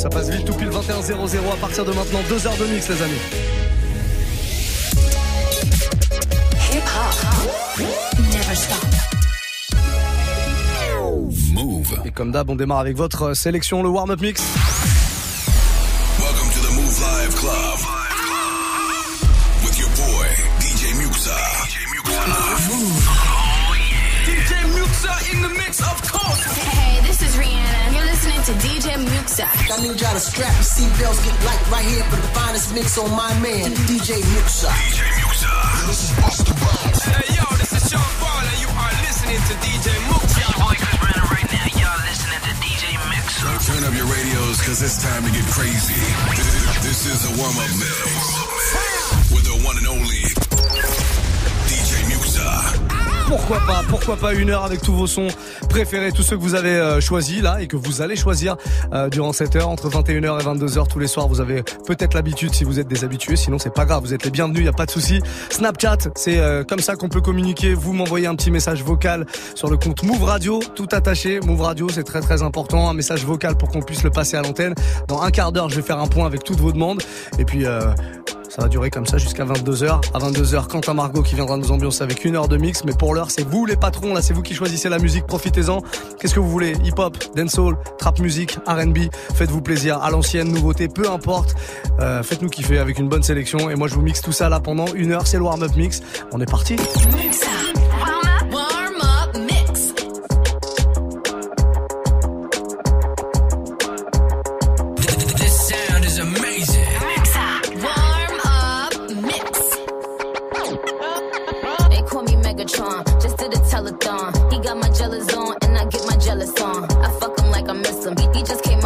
Ça passe vite tout pile 21 00 à partir de maintenant. Deux heures de mix, les amis. Hip hop. Never stop. Move. Et comme d'hab, on démarre avec votre sélection, le warm-up mix. DJ I need y'all to strap your seatbelts, get light right here for the finest mix on my man, DJ Muxxa. DJ Muxxa. This is Busta Rhymes. Hey, yo, this is Sean Paul, and you are listening to DJ Muxxa. Your boy Chris Brennan right now. Y'all listening to DJ Muxxa. Turn up your radios, cause it's time to get crazy. This is a warm-up mix. With the one and only DJ Muxxa. Pourquoi pas, pourquoi pas une heure avec tous vos sons préférés, tous ceux que vous avez euh, choisis là et que vous allez choisir euh, durant cette heure entre 21h et 22h tous les soirs. Vous avez peut-être l'habitude si vous êtes des habitués, sinon c'est pas grave, vous êtes les bienvenus, y a pas de souci. Snapchat, c'est euh, comme ça qu'on peut communiquer. Vous m'envoyez un petit message vocal sur le compte Move Radio, tout attaché. Move Radio, c'est très très important, un message vocal pour qu'on puisse le passer à l'antenne. Dans un quart d'heure, je vais faire un point avec toutes vos demandes et puis. Ça va durer comme ça jusqu'à 22h. À 22h, Quentin Margot qui viendra nous ambiancer avec une heure de mix. Mais pour l'heure, c'est vous les patrons. Là, c'est vous qui choisissez la musique. Profitez-en. Qu'est-ce que vous voulez? Hip-hop, dancehall, trap music, R&B. Faites-vous plaisir. À l'ancienne, nouveauté, peu importe. Euh, Faites-nous kiffer avec une bonne sélection. Et moi, je vous mixe tout ça là pendant une heure. C'est le warm-up mix. On est parti.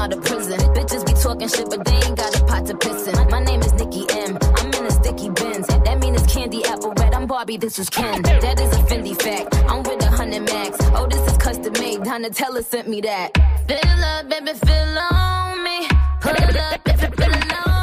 Out of prison. Bitches be talking shit, but they ain't got a pot to piss in. My name is Nicki M. I'm in a sticky bins. That mean it's candy apple red. I'm Barbie, this is Ken. That is a Fendi fact. I'm with a hundred max. Oh, this is custom made. Donatella sent me that. Fill up, baby, fill on me. Pull up if you're feeling lonely.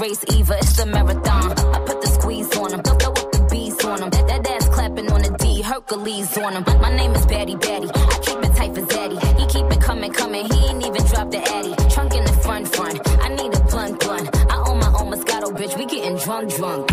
Race either, it's the marathon. I put the squeeze on him, throw up the beats on him. That, that ass clapping on the D, Hercules on him. My name is Batty Batty, I keep it tight for Zaddy. He keep it coming, coming, he ain't even dropped the Addy. Trunk in the front, front. I need a blunt, blunt. I own my own Moscato, bitch, we getting drunk, drunk.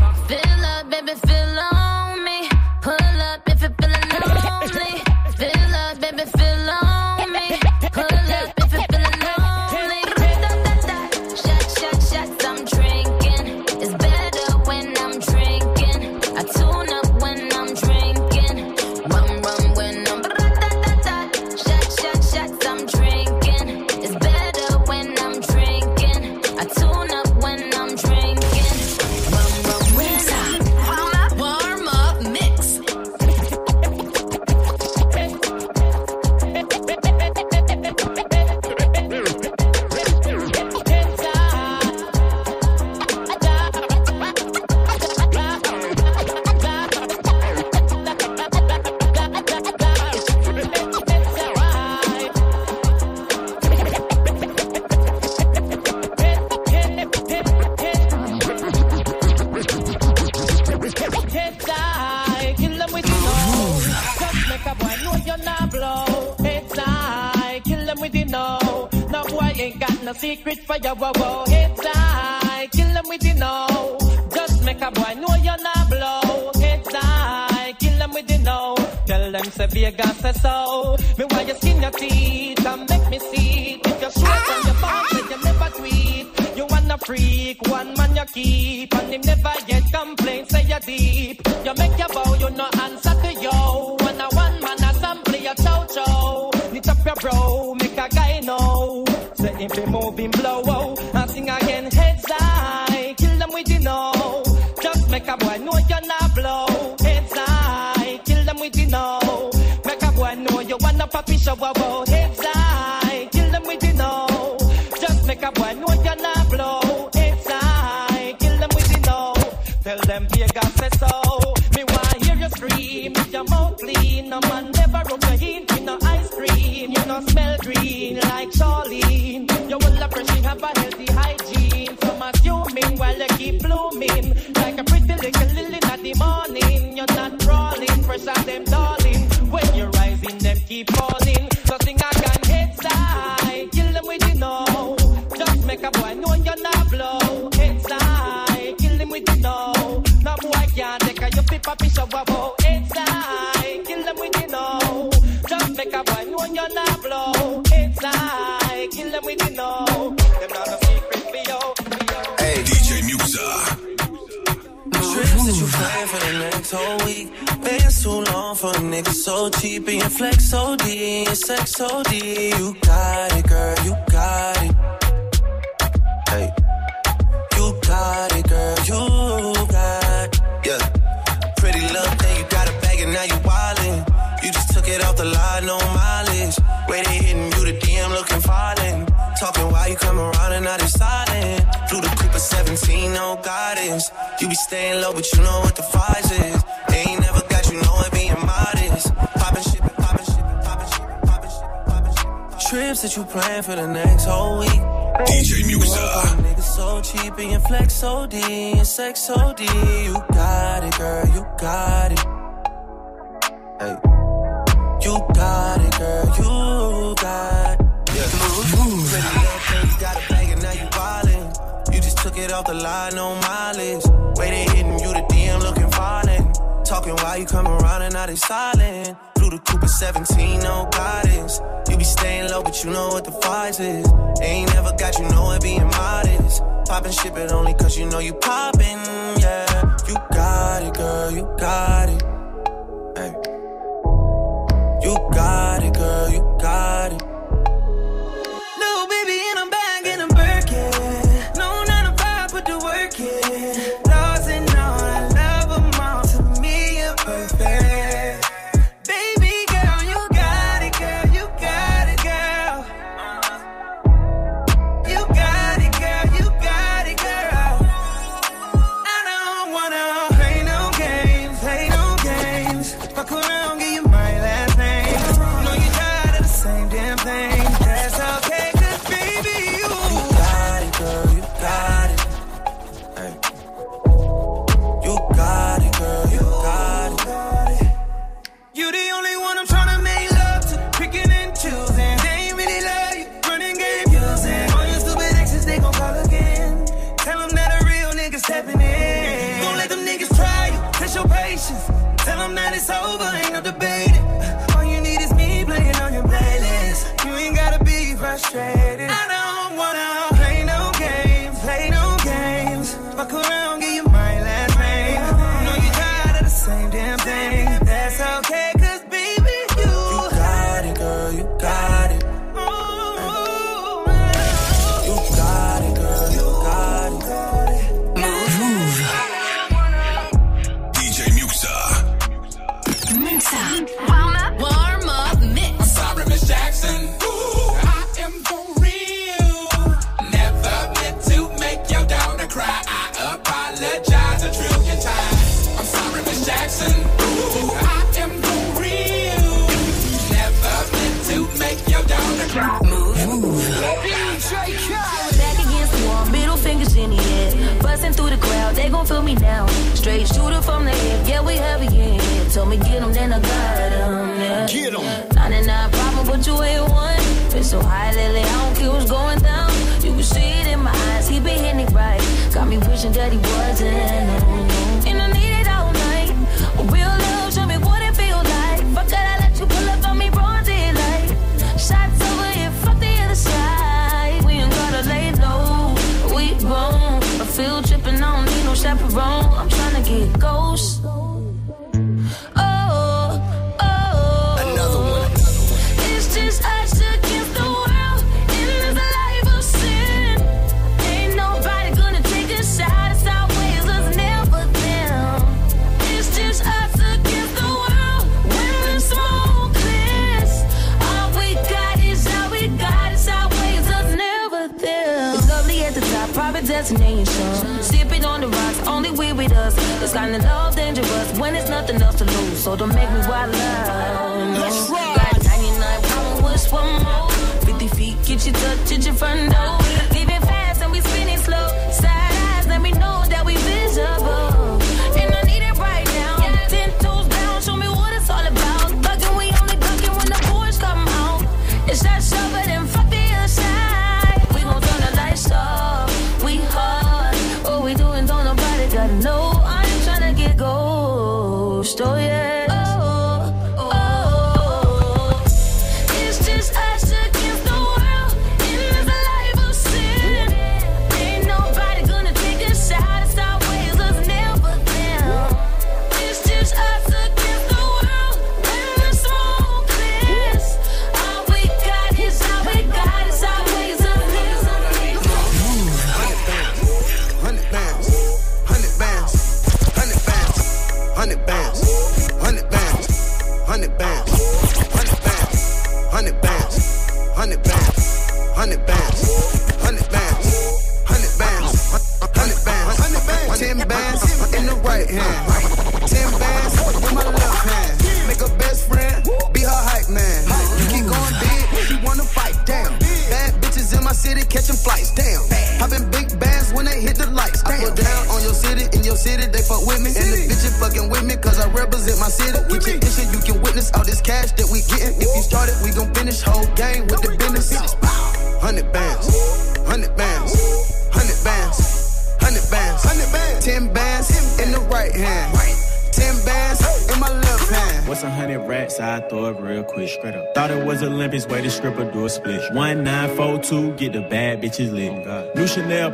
No secret for your wow wow. Head die, kill them with the know. Just make a boy know you're not blow. Head die, kill them with the know. Tell them say Vegas say so. Me why you skin your teeth and make me see. If you're short and you're you never tweet. You wanna freak, one man you keep, and him never yet complain, say you deep. You make your bow, you no answer to yo. When a one man a sample your chow chow. Knit up your bro if they moving blow. Oh, and sing again, heads high, kill them with you know. Just make a boy know you're not blow. Heads high, kill them with you know. Make a boy know you wanna poppy shower. Oh, blooming. Like a pretty little lily in the morning. You're not crawling. Fresh as them darling. When you're rising, them keep falling. So sing I can hit high. Kill them with the know. Just make a boy know you're not blow. Heads high. Kill them with the know. No boy can't take a you flip a piece wow. Heads for the next whole week. Been too long for a nigga so cheap. And your flex OD, and your sex OD. You got it, girl, you got it. Hey. You got it, girl, you got it. Yeah. Pretty little thing, you got a bag and now you wildin'. You just took it off the line, no mileage. They hitting you, the DM looking violent. Talking why you come around and they silent. Flew the 17, no guidance. You be staying low, but you know what the price is. They ain't never got you know it being modest. Poppin' shit, poppin' shit, poppin' shit, poppin' shit, poppin' shit. Trips that you plan for the next whole week. DJ Musa. Uh. Nigga so cheap and your flex OD and sex OD. You got it, girl, you got it. Hey. You got it, girl, you got it. Yeah. Pretty little it off the line, no mileage. They hitting you, the DM looking violent. Talking why you come around and now they silent. Flew the Cooper 17, no guidance. You be staying low, but you know what the price is. Ain't never got you know it being modest. Poppin' shit, but only cause you know you poppin', yeah. You got it, girl, you got it. Hey. You got it, girl, you got it.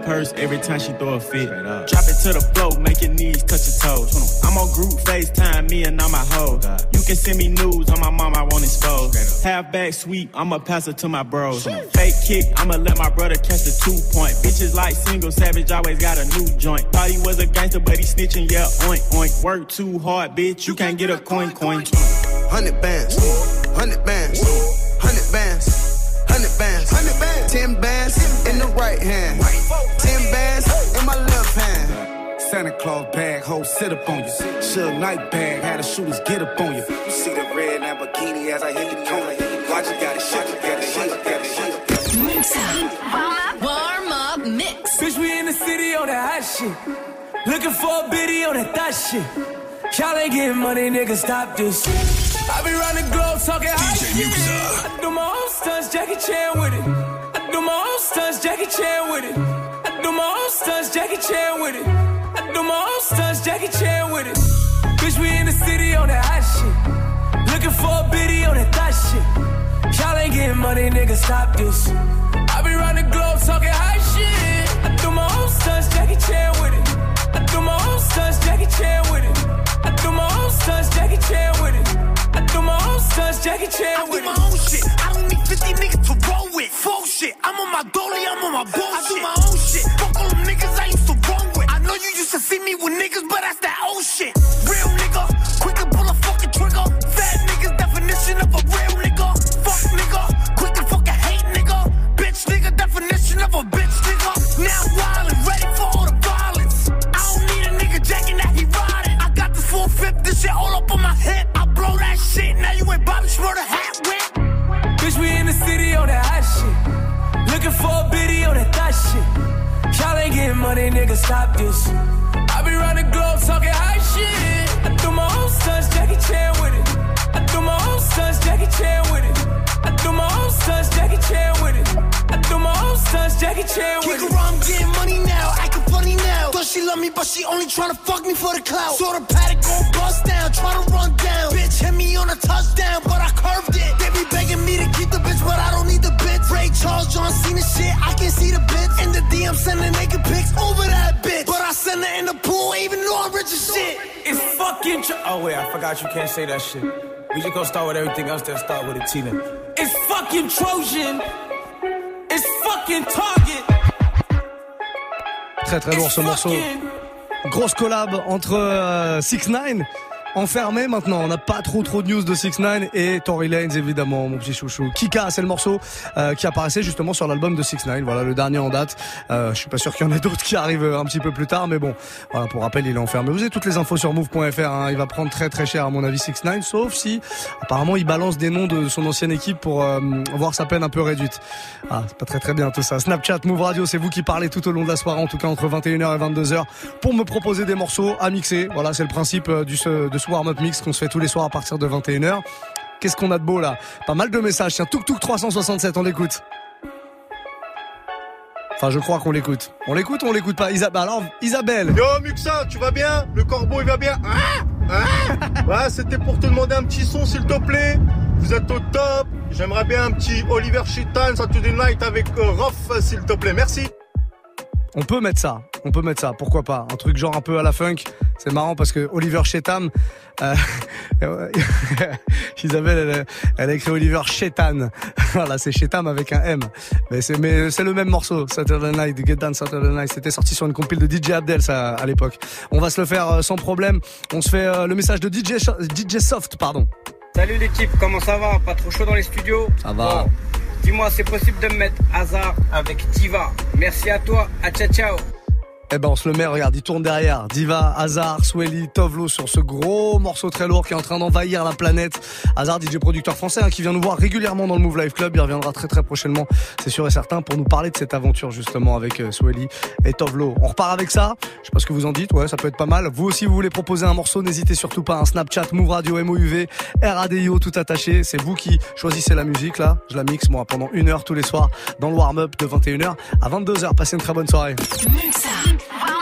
Purse every time she throw a fit. Drop it to the floor, make your knees touch your toes. I'm on group FaceTime, me and all my hoes. You can send me news on my mom, I won't expose. Half back sweep, I'ma pass it to my bros. Fake kick, I'ma let my brother catch the two point. Bitches like single savage, always got a new joint. Thought he was a gangster, but he snitching, yeah, oink oink. Work too hard, bitch, you can't get a coin coin. Hundred bands, hundred bands, hundred bands, hundred bands, hundred bands, ten bands in the right hand, Claus bag, hoe sit up on you. Suge Knight bag, had the shooters get up on you. You see the red Lamborghini as I hit the corner. Watch you got it, shit, you got it, shit, you got it, shit. Mix up. Warm up mix. Bitch, we in the city on that hot shit. Looking for a biddy on that thot shit. Y'all ain't getting money, nigga, stop this. I be round the globe talking hot shit. I do my own stunts, Jackie Chan with it. I do my own stunts, Jackie Chan with it. I do my own stunts, Jackie Chan with it. Do my own stunts, Jackie Chan with it. Bitch, we in the city on that hot shit. Looking for a biddy on that thot shit. Y'all ain't getting money, nigga, stop this. I be round the globe talking hot shit. I do my own stunts, Jackie Chan with it. I do my own stunts, Jackie Chan with it. I do my own stunts, Jackie Chan with it. I do my own stunts, Jackie Chan with it. I do my own shit. I don't need 50 niggas to roll with. Full shit. I'm on my dolly, I'm on my bullshit. I do my own shit. Fuck all them niggas I used used to see me with niggas, but that's that old shit. Real getting money, nigga, stop this. I be round the globe talking high shit. I threw my own stunts, Jackie Chan with it. I do my own stunts, Jackie Chan with it. Do my own stunts, Jackie Chan with it. I do my own stunts, Jackie Chan with Kick it. around, I'm getting money now, acting funny now. Thought she love me, but she only tryna fuck me for the clout. Saw the paddock go bust down, tryna run down. Bitch hit me on a touchdown, but I curved it. They be begging me to keep the bitch, but I don't need the bitch. Ray Charles, John Cena shit, I can see the bitch. In the DM, sending naked pics over that bitch. But I send her in the pool, even though I'm rich as shit. It's fucking. Tr- oh wait, I forgot you can't say that shit. We just gonna start with everything else. Then start with it, Tina. It's fucking Trojan. It's fucking Target. Très très lourd ce morceau. Grosse collab entre 6 9 enfermé maintenant. On n'a pas trop trop de news de 6 9 et Tory Lanez évidemment, mon petit chouchou. Kika, c'est le morceau euh, qui apparaissait justement sur l'album de 6 9 Voilà le dernier en date. Euh, je suis pas sûr qu'il y en ait d'autres qui arrivent un petit peu plus tard, mais bon, voilà pour rappel, il est enfermé. Vous avez toutes les infos sur move.fr. Hein. Il va prendre très très cher à mon avis 6 9 sauf si apparemment il balance des noms de son ancienne équipe pour euh, voir sa peine un peu réduite. Ah, c'est pas très très bien tout ça. Snapchat, Move Radio, c'est vous qui parlez tout au long de la soirée, en tout cas entre 21h et 22h, pour me proposer des morceaux à mixer. Voilà, c'est le principe euh, du, de ce warm-up mix qu'on se fait tous les soirs à partir de 21h. Qu'est-ce qu'on a de beau là? Pas mal de messages. Tiens, Tuk Tuk 367, on l'écoute. Enfin, je crois qu'on l'écoute. On l'écoute ou on l'écoute pas? Isabelle, alors, Isabelle. Yo Muxa, tu vas bien? Le corbeau il va bien? Ah Ah Ouais, c'était pour te demander un petit son s'il te plaît. Vous êtes au top. J'aimerais bien un petit Oliver Chitan Saturday Night avec euh, Roth s'il te plaît. Merci. On peut mettre ça, on peut mettre ça, pourquoi pas? Un truc genre un peu à la funk. C'est marrant parce que Oliver Chetam, euh, Isabelle, elle, elle a écrit Oliver Chetan. voilà, c'est Chetam avec un M. Mais c'est, mais c'est le même morceau, Saturday Night, Get Down Saturday Night. C'était sorti sur une compile de DJ Abdel, ça, à l'époque. On va se le faire euh, sans problème. On se fait euh, le message de DJ, DJ Soft, pardon. Salut l'équipe, comment ça va? Pas trop chaud dans les studios? Ça va. Bon, Dis-moi, c'est possible de me mettre hasard avec Diva Merci à toi, à ciao ciao Eh ben on se le met, regarde, il tourne derrière. Diva, Hazard, Swelly, Tovlo sur ce gros morceau très lourd qui est en train d'envahir la planète. Hazard, DJ producteur français, hein, qui vient nous voir régulièrement dans le Move Life Club. Il reviendra très très prochainement, c'est sûr et certain, pour nous parler de cette aventure justement avec euh, Swelly et Tovlo. On repart avec ça. Je sais pas ce que vous en dites, ouais, ça peut être pas mal. Vous aussi, vous voulez proposer un morceau, n'hésitez surtout pas. Un Snapchat, Move Radio, MOUV, RADIO, tout attaché. C'est vous qui choisissez la musique là. Je la mixe moi pendant une heure tous les soirs dans le warm-up de 21h à 22h. Passez une très bonne soirée. Bye.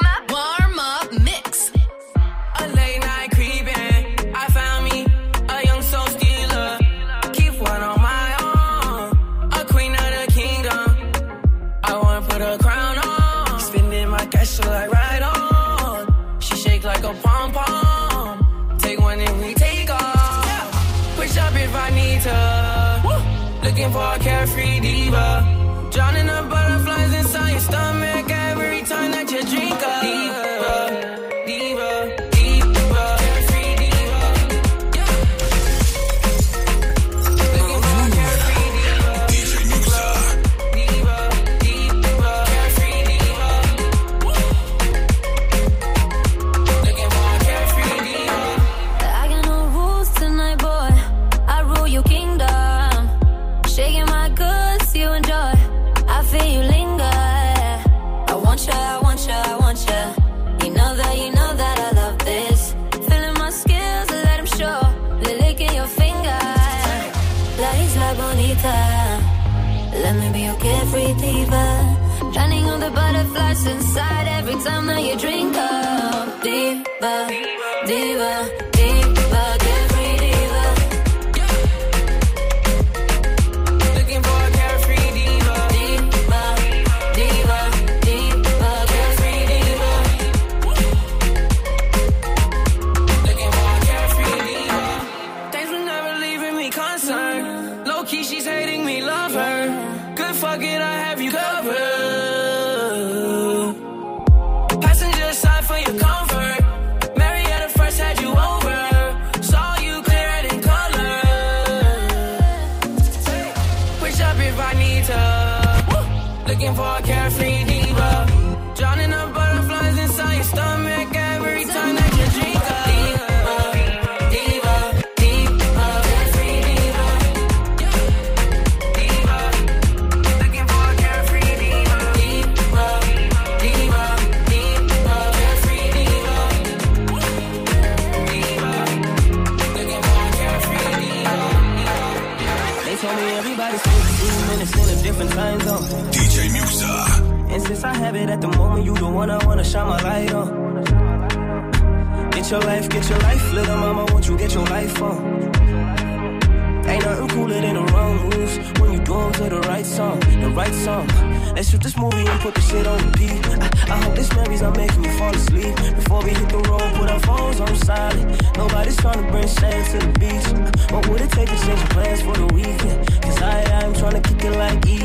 the right song. Let's shoot this movie and put the shit on repeat. I, I hope this memories are making me fall asleep. Before we hit the road, put our phones on silent. Nobody's trying to bring shame to the beach. What would it take to change plans for the weekend? Cause I, I'm trying to kick it like E.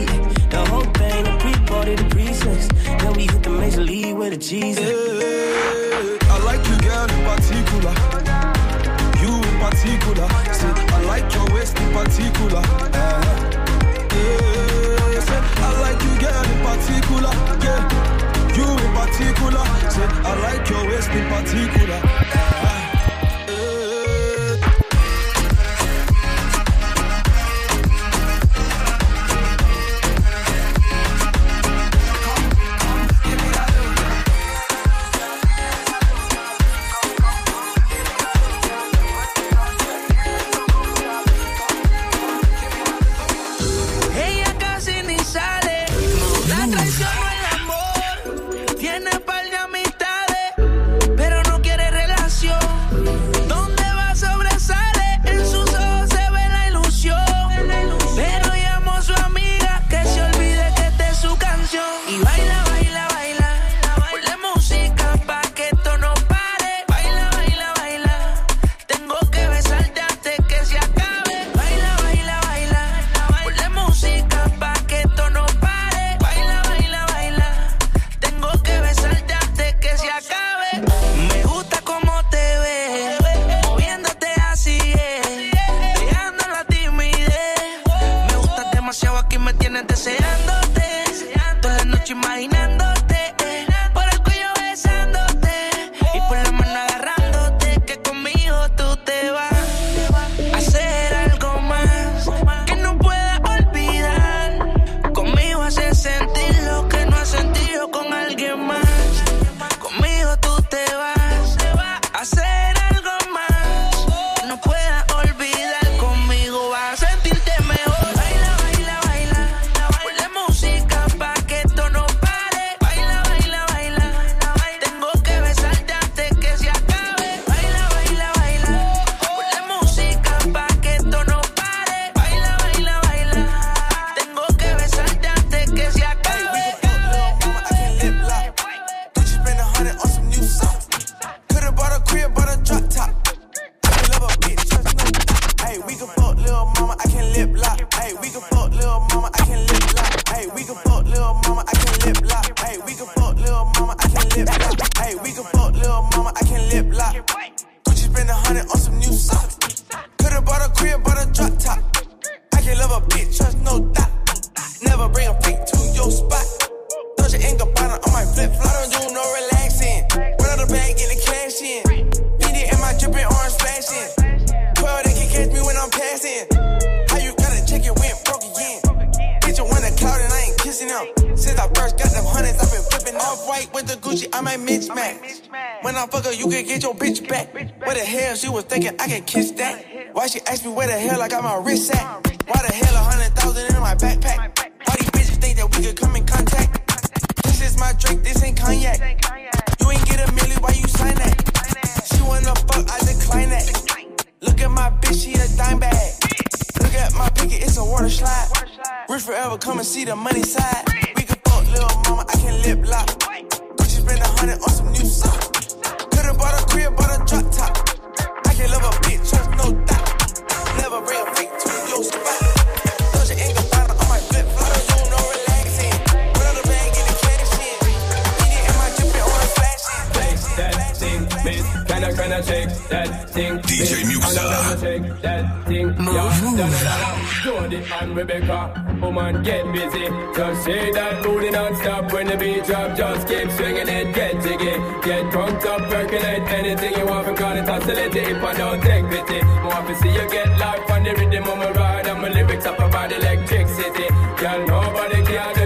The whole thing, the pre-party, the pre-sex. Then we hit the major league with a Jesus. Hey, I like you, girl, in particular. You in particular. See, I like your waist in particular. Uh, yeah. Girl in particular, yeah. You in particular. Say, I like your waist in particular. hostility if I don't take pity. More to see you get life on the rhythm of my ride, and my lyrics up about electricity. Girl, nobody can do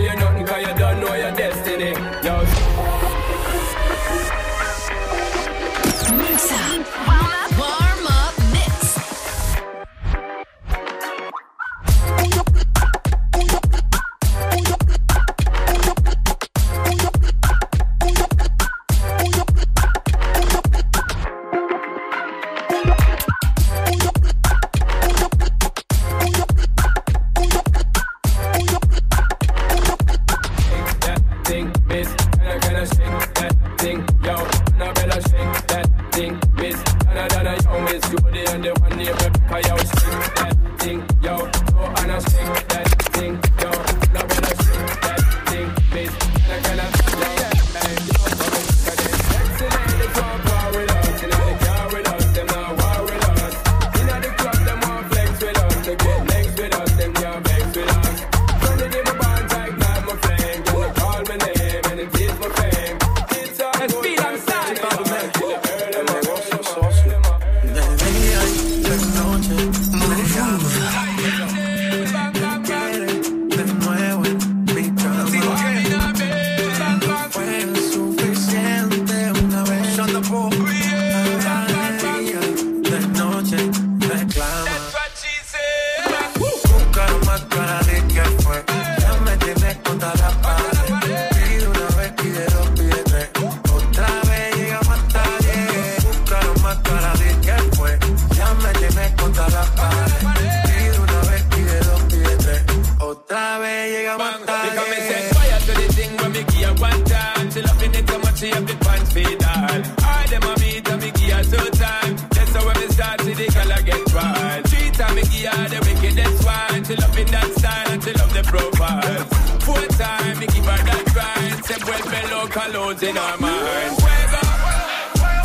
my mind. Fuego,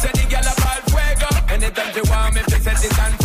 tell the girl about fuego. Anytime she want me, please set it on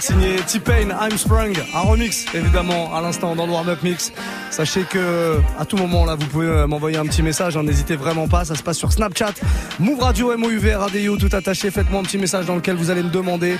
Signé T-Pain, I'm Sprung, un remix évidemment à l'instant dans le Warm Up Mix. Sachez que à tout moment là vous pouvez euh, m'envoyer un petit message, hein, n'hésitez vraiment pas, ça se passe sur Snapchat, Move Radio, MOUV, Radio, tout attaché, faites-moi un petit message dans lequel vous allez me demander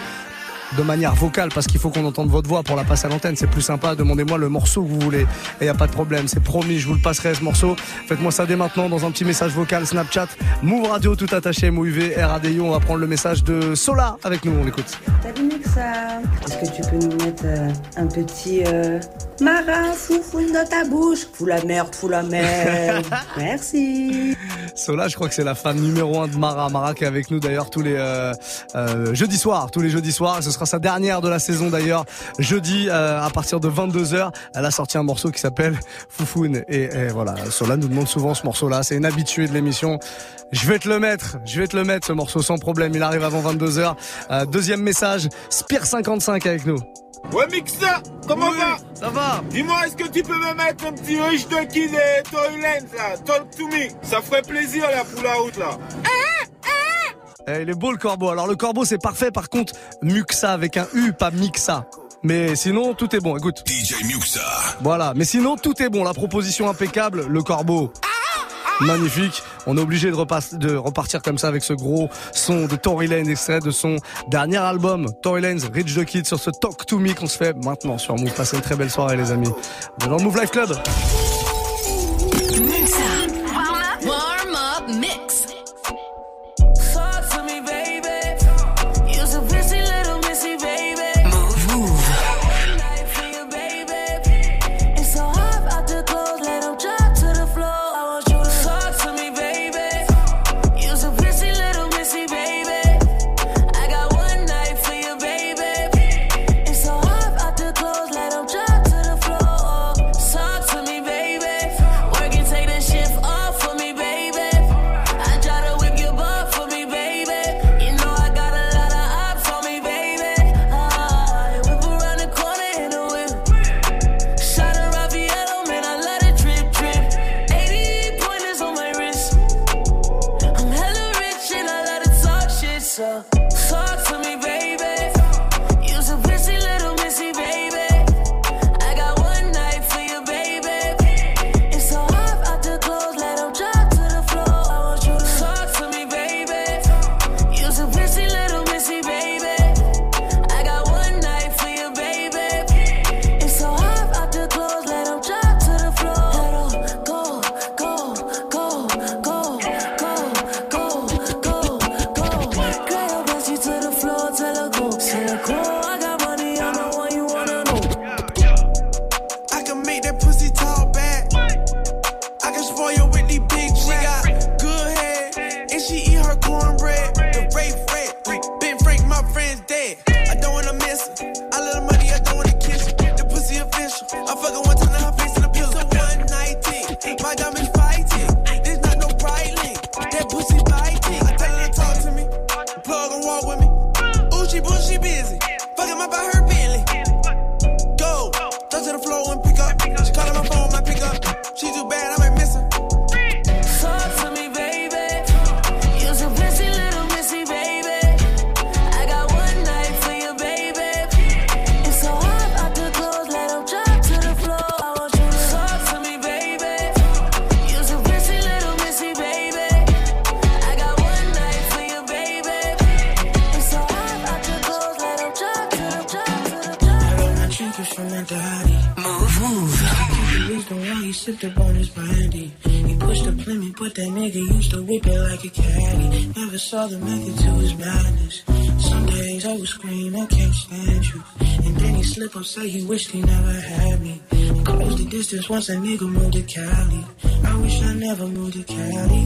de manière vocale parce qu'il faut qu'on entende votre voix pour la passer à l'antenne. C'est plus sympa. Demandez-moi le morceau que vous voulez. Et il n'y a pas de problème. C'est promis, je vous le passerai ce morceau. Faites-moi ça dès maintenant dans un petit message vocal Snapchat. Move Radio tout attaché, MOUV, RADIO. On va prendre le message de Sola avec nous. On écoute. Salut est-ce que tu peux nous mettre euh, un petit euh, Mara foufoune dans ta bouche Fous la merde, fous la merde. Merci. Sola, je crois que c'est la fan numéro un de Mara. Mara qui est avec nous d'ailleurs tous les euh, euh, jeudis soirs, tous les jeudis soirs. Ce sera sa dernière de la saison d'ailleurs. Jeudi euh, à partir de 22h, elle a sorti un morceau qui s'appelle Foufoune. Et, et voilà, Sola nous demande souvent ce morceau-là. C'est une habituée de l'émission. Je vais te le mettre, je vais te le mettre ce morceau sans problème. Il arrive avant 22h. Euh, deuxième message, Spire55 avec nous. Ouais Mixa, comment Oui, va Ça va Dis-moi, est-ce que tu peux me mettre un petit riche de kid et Toyland là? Talk to me. Ça ferait plaisir là pour la route là. Eh, il est beau le corbeau. Alors le corbeau c'est parfait. Par contre, Muxa avec un U, pas Mixa. Mais sinon tout est bon. Écoute. DJ Muxa. Voilà. Mais sinon tout est bon. La proposition impeccable. Le corbeau. Magnifique. On est obligé de, repas- de repartir comme ça avec ce gros son de Tory Lanez, extrait de son dernier album, Tory Lanez, Rich the Kid, sur ce Talk to Me qu'on se fait maintenant sur Move. Passez une très belle soirée, les amis. Dans le Move Life Club. Say he wished he never had me. Close the distance once a nigga moved to Cali. I wish I never moved to Cali.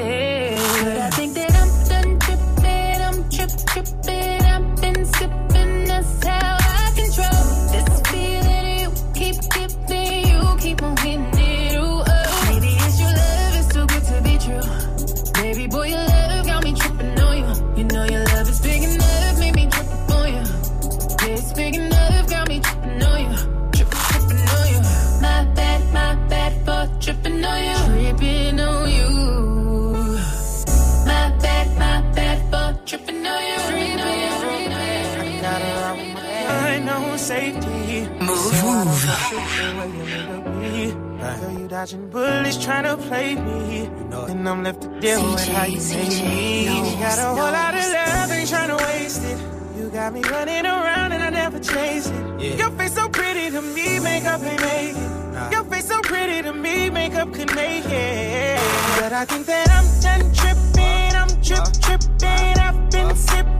dodging bullets trying to play me. Nothing I'm left to deal CJ, with how you CJ, made me. Knows, got a whole lot of love, ain't trying to waste it. You got me running around and I never chase it. Your face so pretty to me, makeup ain't make it. Your face so pretty to me, makeup could make it. But I think that I'm done tripping, I'm trip tripping, I've been sipping.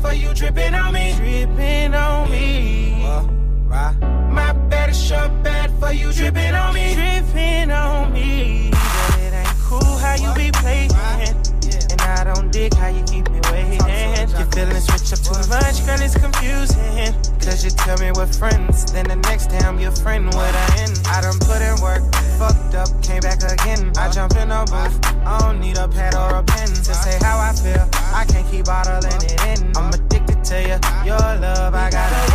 for you dripping on me. Dripping on me. Uh, right. My bed is sure bad for you dripping on me. Dripping on me. But it ain't cool how you be playing. And I don't dig how you keep me waiting. Your feelings switch up too much, girl, it's confusing. Cause you tell me we're friends, then the next day I'm your friend What I end. I done put in work, fucked up, came back again. I jump in a booth, I don't need a pad or a pen to say how I feel can't keep bottling it in. I'm addicted to you, your love, I gotta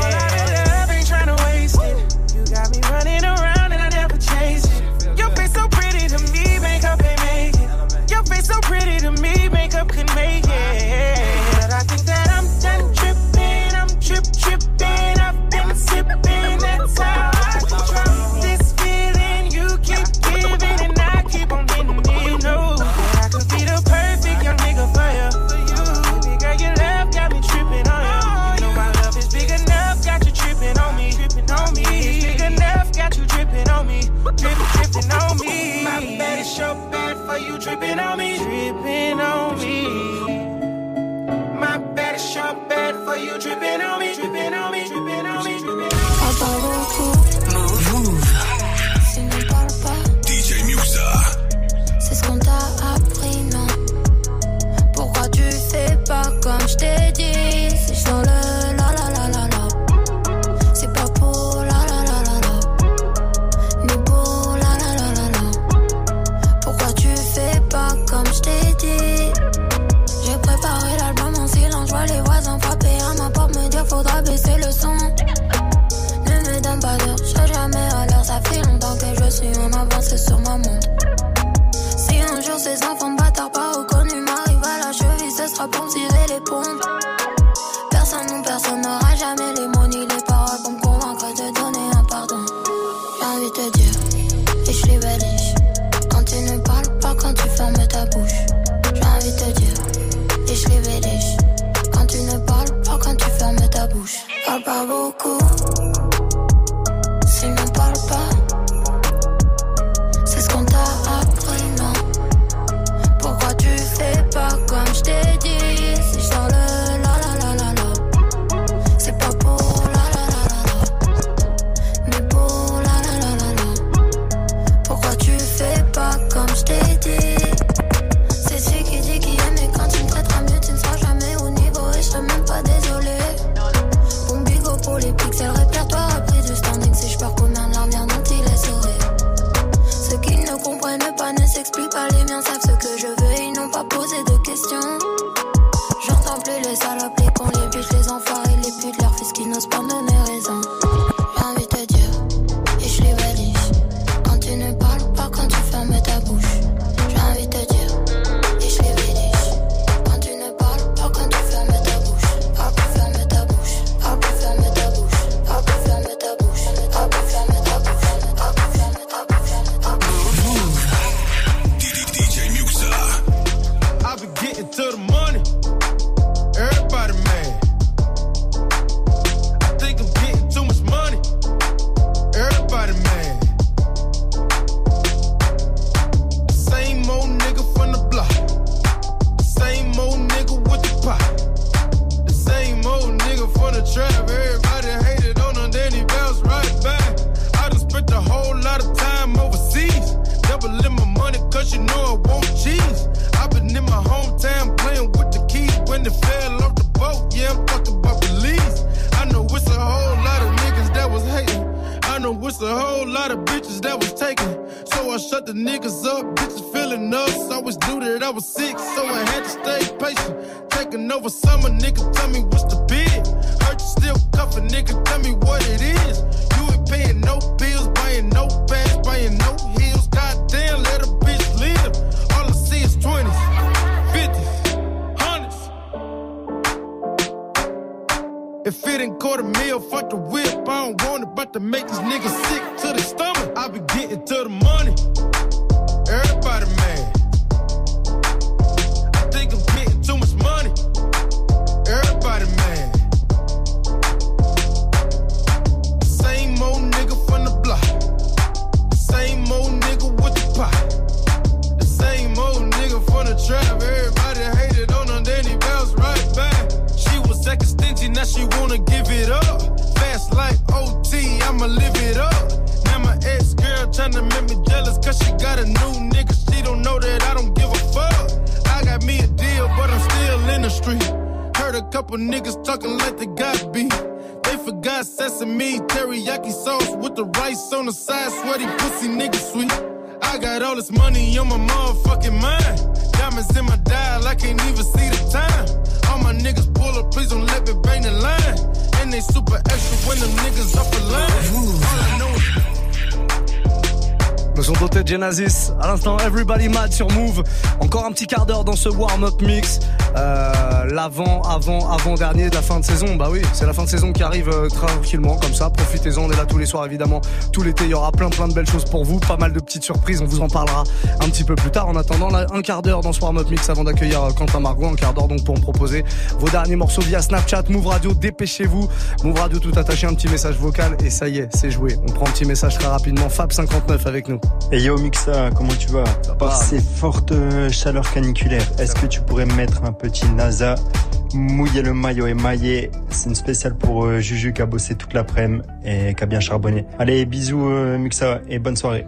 money on my motherfucking mind. Diamonds in my dial, I can't even see the time. All my niggas pull up, please don't let me bang the line. And they super extra when them niggas up the line. All I know is de Genesis. À l'instant, Everybody Mad sur Move. Encore un petit quart d'heure dans ce warm-up mix. Euh, L'avant, avant, avant dernier de la fin de saison. Bah oui, c'est la fin de saison qui arrive euh, tranquillement comme ça. Profitez-en. On est là tous les soirs évidemment. Tout l'été, il y aura plein plein de belles choses pour vous. Pas mal de petites surprises. On vous en parlera un petit peu plus tard. En attendant, là, un quart d'heure dans ce warm-up mix avant d'accueillir euh, Quentin Margot. Un quart d'heure donc pour me proposer vos derniers morceaux via Snapchat, Move Radio. Dépêchez-vous. Move Radio tout attaché, un petit message vocal et ça y est, c'est joué. On prend un petit message très rapidement. Fab59 avec nous. Et yo Mixa, comment tu vas? Par ces fortes euh, chaleurs caniculaires, est-ce que tu pourrais me mettre un petit NASA Mouiller le maillot émaillé, c'est une spéciale pour euh, Juju qui a bossé toute l'après-midi et qui a bien charbonné. Allez, bisous euh, Mixa et bonne soirée.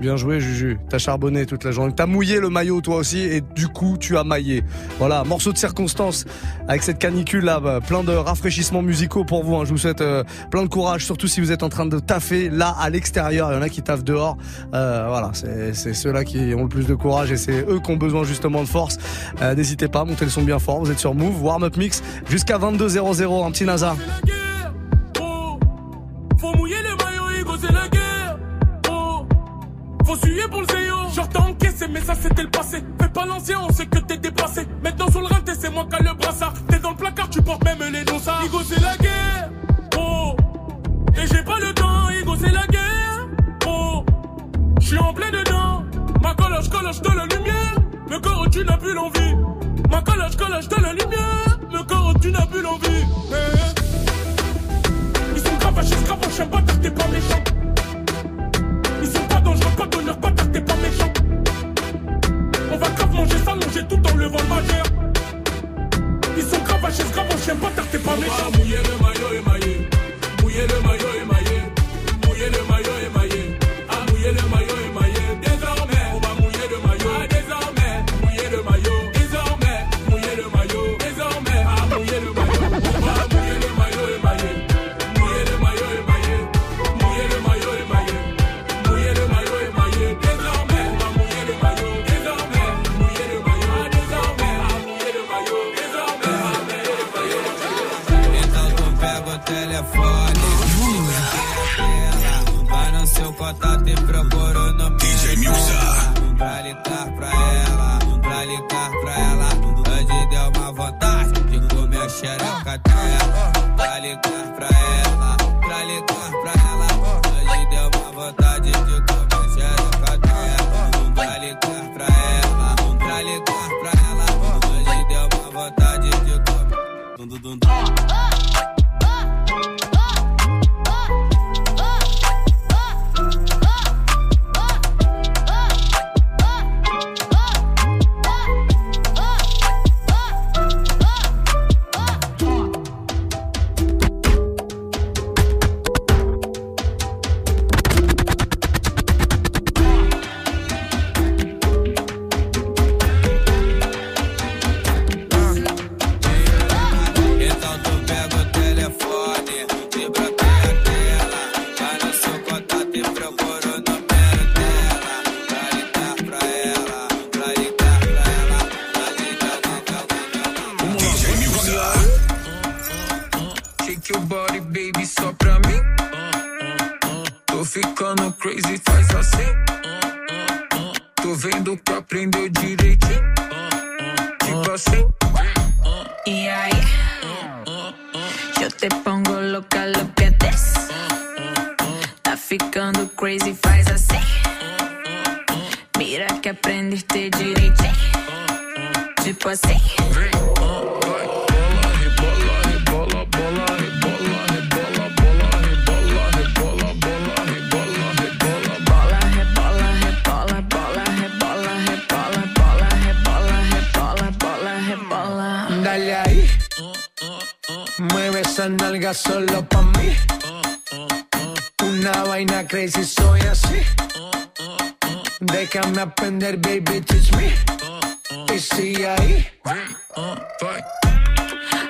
Bien joué Juju, t'as charbonné toute la journée, t'as mouillé le maillot toi aussi et du coup tu as maillé. Voilà, morceau de circonstance avec cette canicule là, bah, plein de rafraîchissements musicaux pour vous. hein. Je vous souhaite euh, plein de courage, surtout si vous êtes en train de taffer là à l'extérieur. Il y en a qui taffent dehors. Euh, voilà, c'est ceux-là qui ont le plus de courage et c'est eux qui ont besoin justement de force. Euh, N'hésitez pas, montez le son bien fort. Vous êtes sur Move, Warm Up Mix jusqu'à 22h00, un petit NASA. Faut suer pour le zéo. Genre t'as encaissé, mais ça c'était le passé. Fais pas l'ancien, on sait que t'es dépassé. Maintenant sur le rinté, c'est moi qui a le brassard. T'es dans le placard, tu portes même les dossards. Hugo, c'est la guerre. Oh, et j'ai pas le temps, Hugo, c'est la guerre. Oh, je suis en plein dedans. Ma coloche, coloche de la lumière. Le corps, tu n'as plus l'envie. Ma coloche, coloche de la lumière. Le corps, tu n'as plus l'envie. Eh. Ils sont gravachés, gravachés, bâtard, t'es pas méchant. manger ça, tout dans le vol majeur. Ils sont gravachés, gravachés, pas t'es pas méchant. que o body, baby, só pra mim. Tô ficando crazy, faz assim. Tô vendo que aprendeu direitinho. Tipo assim. E aí? Eu te pongo louca, louca desce. Tá ficando crazy, faz assim. Mira que aprendeste direitinho. Tipo assim. esa nalga solo pa' mí. Una vaina crazy, soy así. Déjame aprender, baby, teach me. Y sigue ahí. Uh,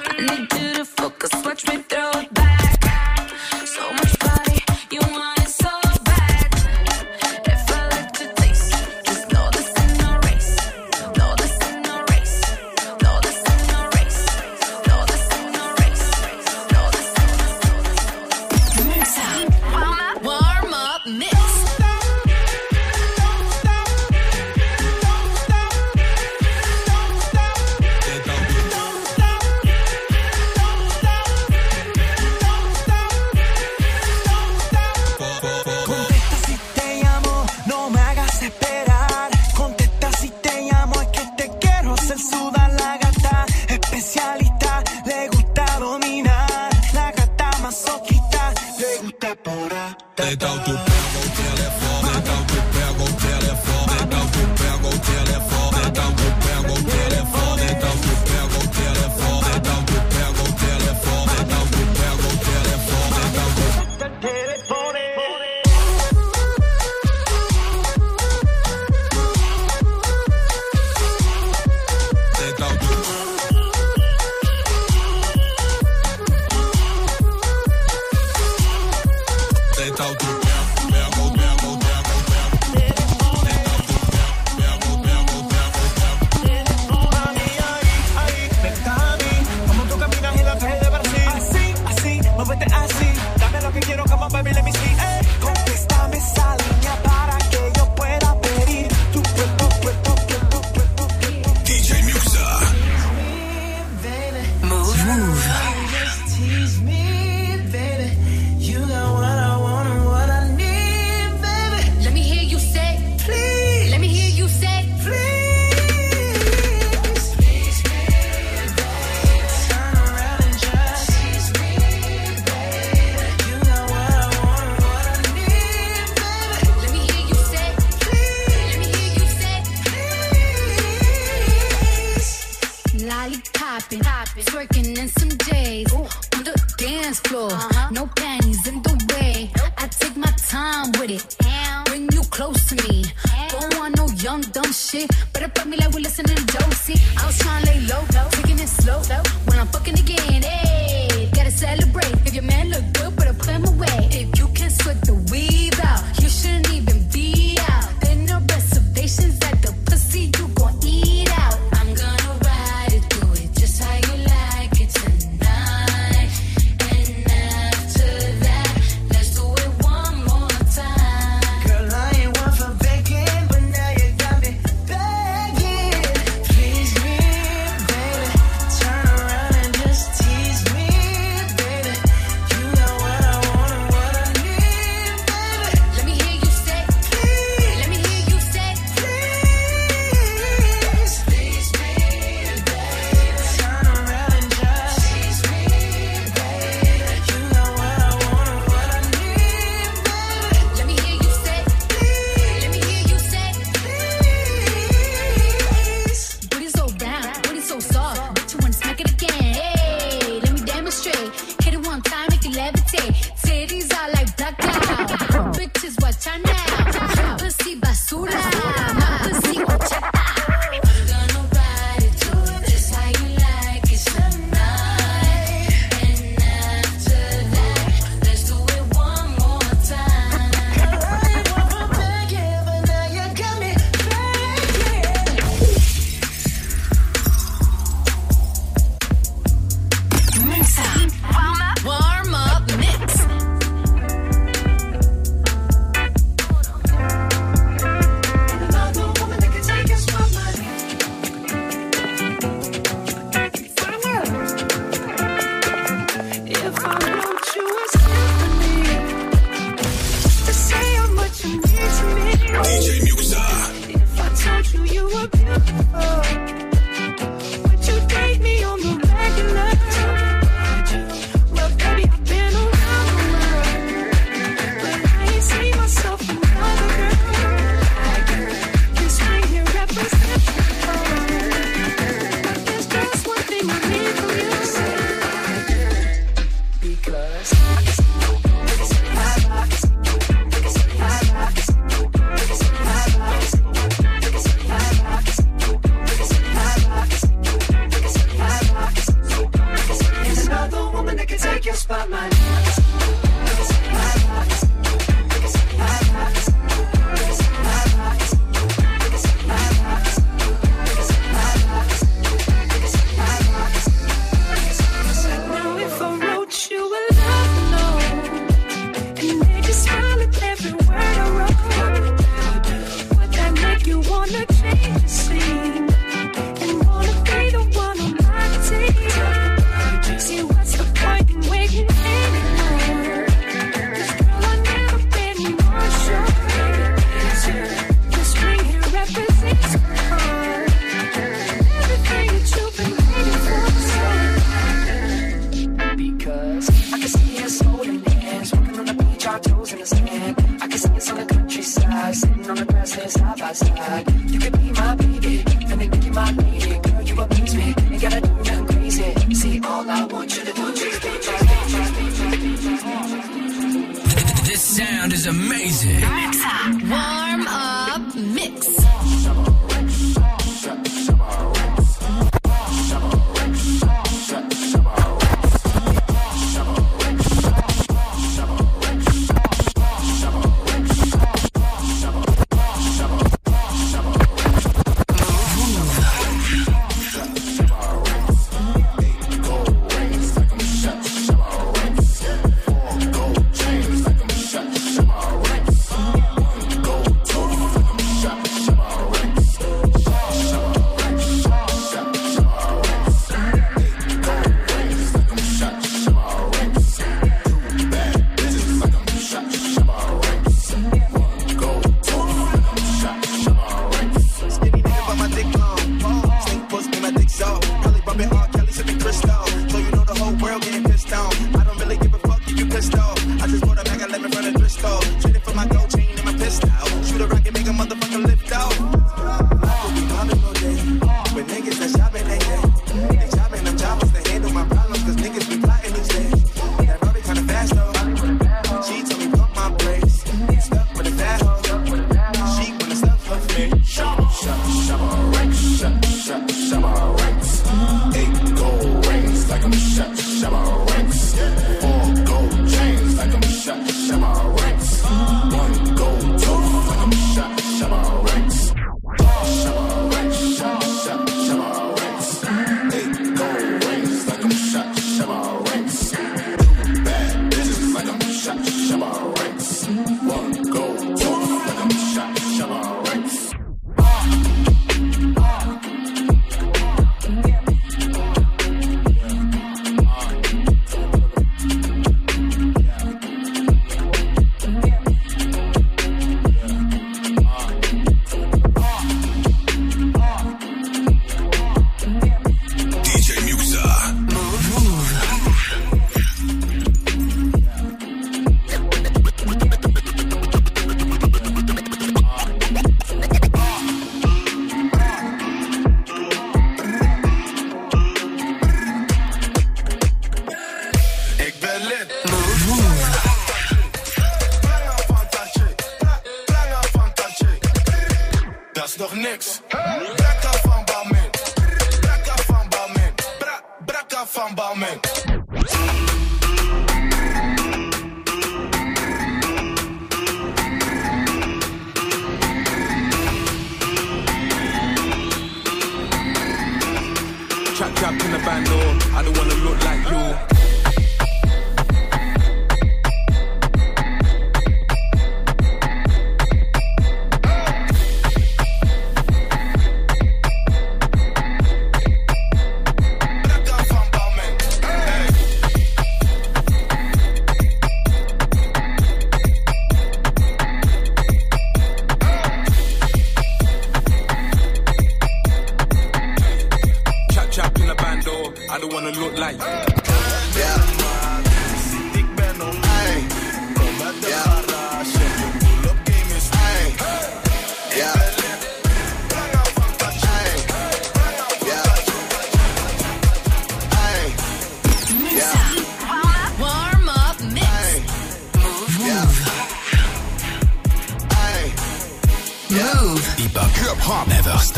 I need you to focus, watch me throw it back.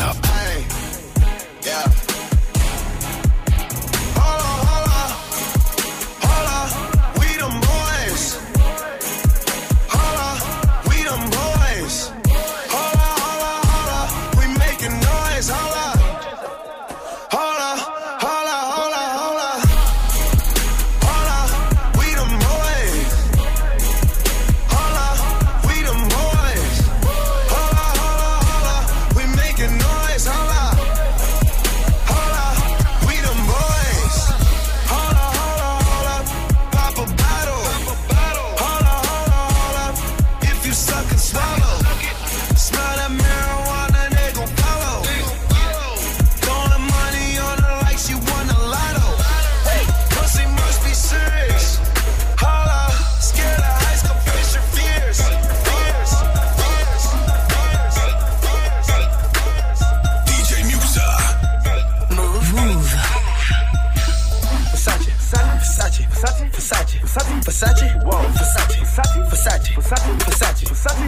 up. Hey, yeah.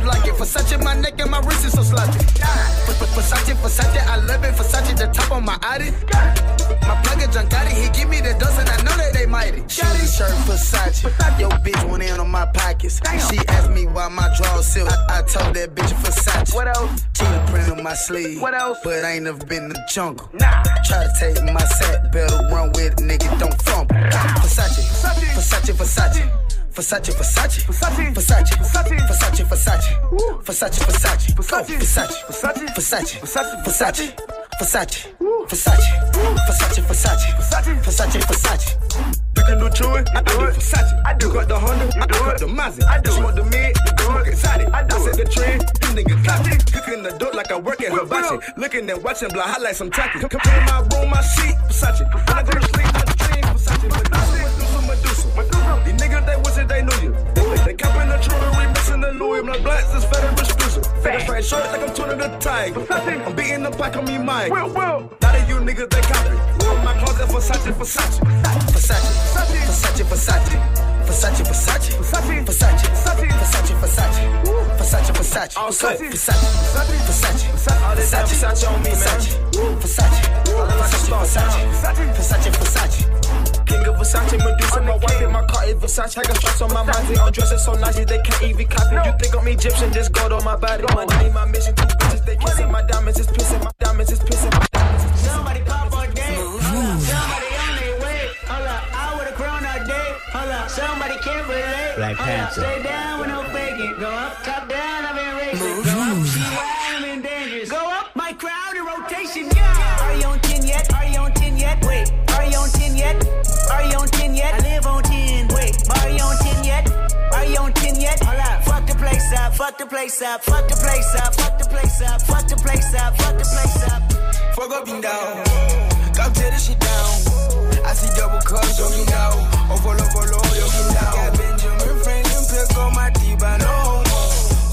you like it. Versace, my neck and my wrist is so sloppy. Versace, Versace, I love it. Versace, the top on my Audi. My plug is Giancotti, he give me the dose and I know that they mighty. Shoes, shirt, Versace. Yo, bitch went in on my pockets. She asked me why my drawers silk. I, I told that bitch Versace. What else? Cheetah print on my sleeve. What else? But I ain't never been in the jungle. Nah. Try to take my set, better run with it, nigga, don't fumble. Versace, Versace, Versace. Versace, Versace, Versace, Versace, Versace, Versace, Versace, Versace, Versace, Versace, Versace, Versace, Versace, Versace, Versace, Versace, Versace, Versace, Versace. You can do Chewy, I do it. Versace, I do. Got the Honda, I do got the Mazda, I do. Smoke the mid, you do it. Excited, I do. I set the trend, them niggas clapping. Cooking the dope like I work at Hibachi. Looking and watching, blow highlights, some tacky. Come in my room, my seat, Versace. When I go to sleep, I dream Versace. Medusa, the Louis. My blacks is fat and exclusive. Fat straight shirt like I'm tuning the tiger. I'm beating the pack on me, Mike. Will, will. Now that you niggas, they copy. I'm my closet, Versace, Versace. Versace, Versace, Versace, Versace, Versace, Versace, Versace, Versace, Versace, Versace, Versace, Versace, All set. Versace, Versace, Versace, this Versace, Versace on me, Versace, Versace, Versace, Versace, Versace, Versace. King of Versace, Medusa, my wife in my car is Versace. I got straps on my mind, they all dressing so nice, they can't even copy. You think I'm Egyptian, just gold on my body. Money, my mission, two bitches, they kissing my diamonds, is pissing, my diamonds is pissing, my diamonds. Somebody pop on day. Somebody on their way. Hold up, I would've grown all day. Hold up, somebody can't relate. Black Panther. Stay down with no faking. Go up, top down, I've been racing. Place up, fuck the place up, fuck the place up, fuck the place up, fuck the place up, fuck the place up. Fuck up and down. Come tear this shit down. I see double cups, yo, you know. Oh, follow, follow, yo, you know. Got Benjamin Franklin, pick on my diva, no homo.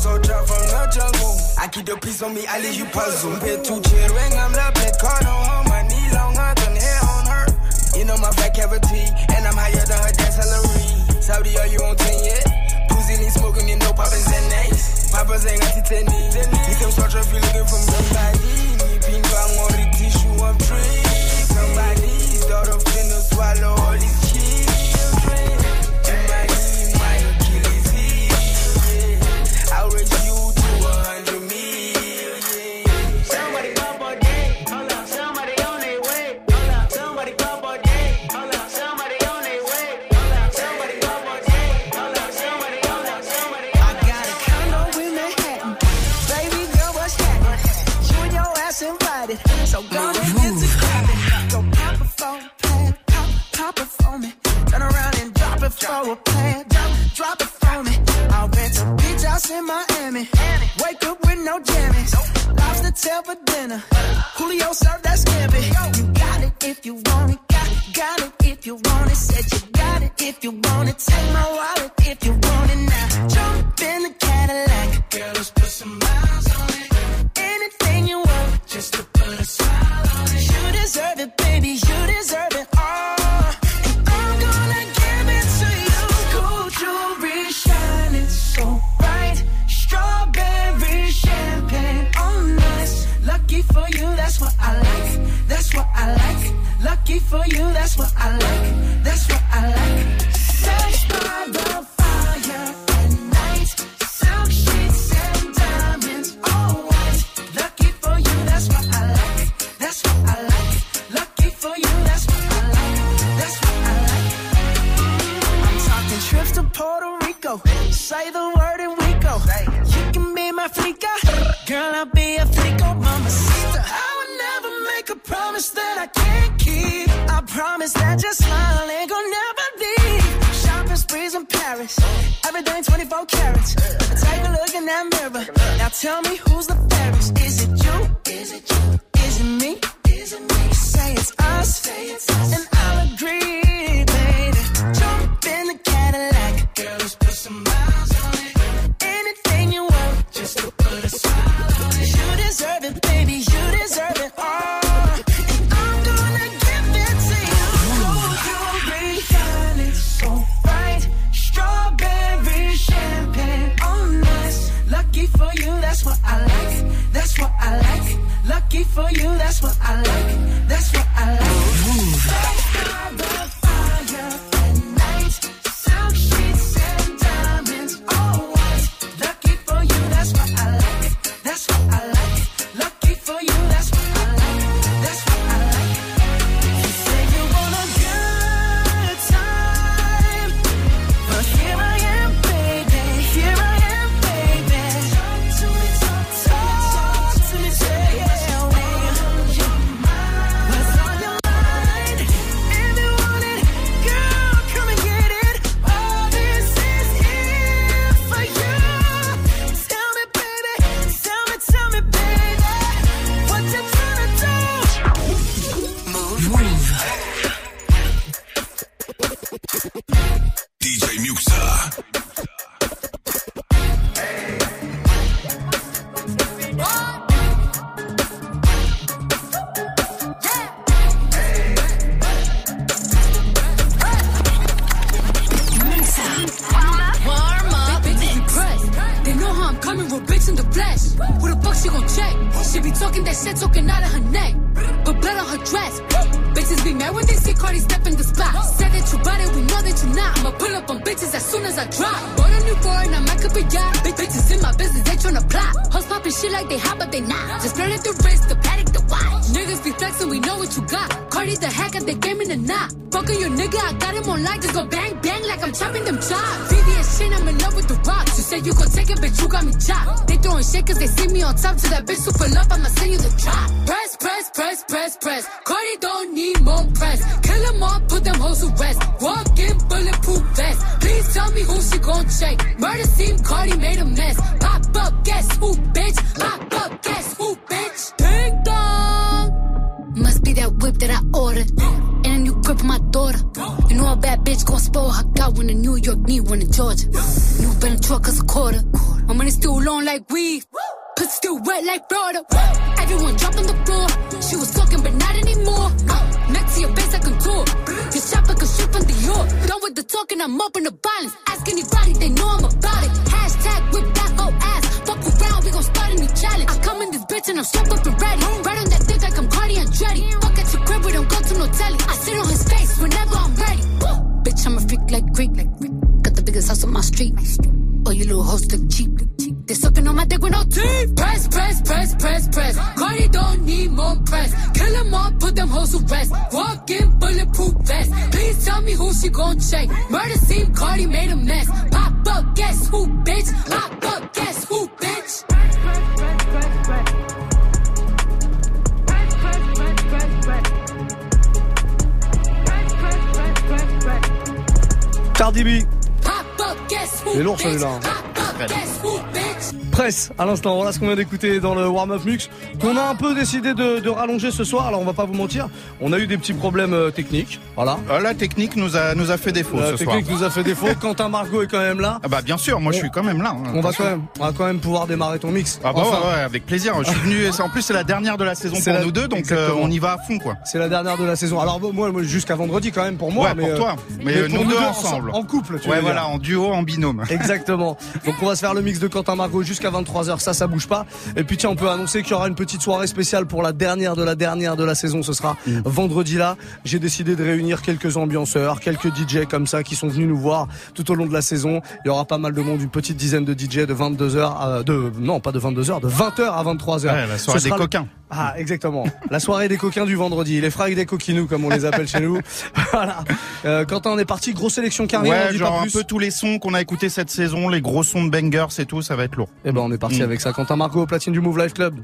So drop from the jungle. I keep the peace on me, I leave you puzzle. Pay two chair ring, I'm la pecado. On my knee, longer than hair on her. You know my fat cavity, and I'm higher than her dad's salary. Saudi, are you on 10 yet? Eating, smoking, and no poppers and nice. Papa's ain't got it any. Need some sort of you looking from somebody. Need pink on or tissue, I'm tree. Somebody's daughter of Chino swallow all these for you, my daughter. You know a bad bitch gon' spoil her. Got one in New York, need one in Georgia. New Venom truck is a quarter. My money still long like weed. Pussy still wet like Florida. Everyone drop on the floor. She was talking, but not anymore. Next to your base, I contour. Your shopper can strip from the York. Done with the talking, I'm in the violence. Ask anybody, they know I'm about it. Hashtag whip that oh, whole ass. Fuck around, we gon' start a new challenge. I come in this bitch and I'm strapped up and ready. Right on that dick like I'm Cardi and Andretti. Fuck at your crib, we don't go to no telly. I sit on his On my street. Oh, you little hoes look cheap. They sucking on my dick with no teeth. Press, press, press, press, press. Cardi don't need more press. Kill them all, put them hoes to rest. Walk in bulletproof vest. Please tell me who she gon' check. Murder scene, Cardi made a mess. Pop up, guess who, bitch? Pop up, guess who, bitch? Et lourd celui-là. Presse à l'instant, voilà ce qu'on vient d'écouter dans le warm-up mix qu'on a un peu décidé de, de rallonger ce soir. Alors on va pas vous mentir, on a eu des petits problèmes euh, techniques, voilà. Ah, la technique nous a, nous a fait défaut La ce soir. technique nous a fait défaut. Quentin Margot est quand même là. Ah bah bien sûr, moi je suis quand même là. hein. On va quand même, on va quand même pouvoir démarrer ton mix. Ah bah Enfin, ouais, ouais, avec plaisir. Je suis venu. En plus, c'est la dernière de la saison pour la- nous deux, donc euh, on y va à fond, quoi. C'est la dernière de la saison. Alors moi, moi, jusqu'à vendredi quand même pour moi. Ouais, mais, pour euh, toi. Mais, euh, pour nous deux en- ensemble. En couple, tu Ouais, voilà, en duo, en binôme. Exactement. Donc on va se faire le mix de Quentin Margot jusqu'à 23h, ça ça bouge pas. Et puis tiens, on peut annoncer qu'il y aura une petite soirée spéciale pour la dernière de la dernière de la saison, ce sera Mm. vendredi là. J'ai décidé de réunir quelques ambianceurs, quelques DJ comme ça qui sont venus nous voir tout au long de la saison. Il y aura pas mal de monde, une petite dizaine de DJ de 22h à de non, pas de 22h, de 20h à 23h. Ouais, la soirée Ce des le- coquins. Ah, exactement. La soirée des coquins du vendredi, les frags des coquinous comme on les appelle chez nous. Voilà. Euh, Quentin, on est parti, grosse sélection carrée, on Ouais, genre pas un peu tous les sons qu'on a écoutés cette saison, les gros sons de bangers et tout, ça va être lourd. Eh ben on est parti Mm. avec ça. Quentin Margot au platine du Move Life Club.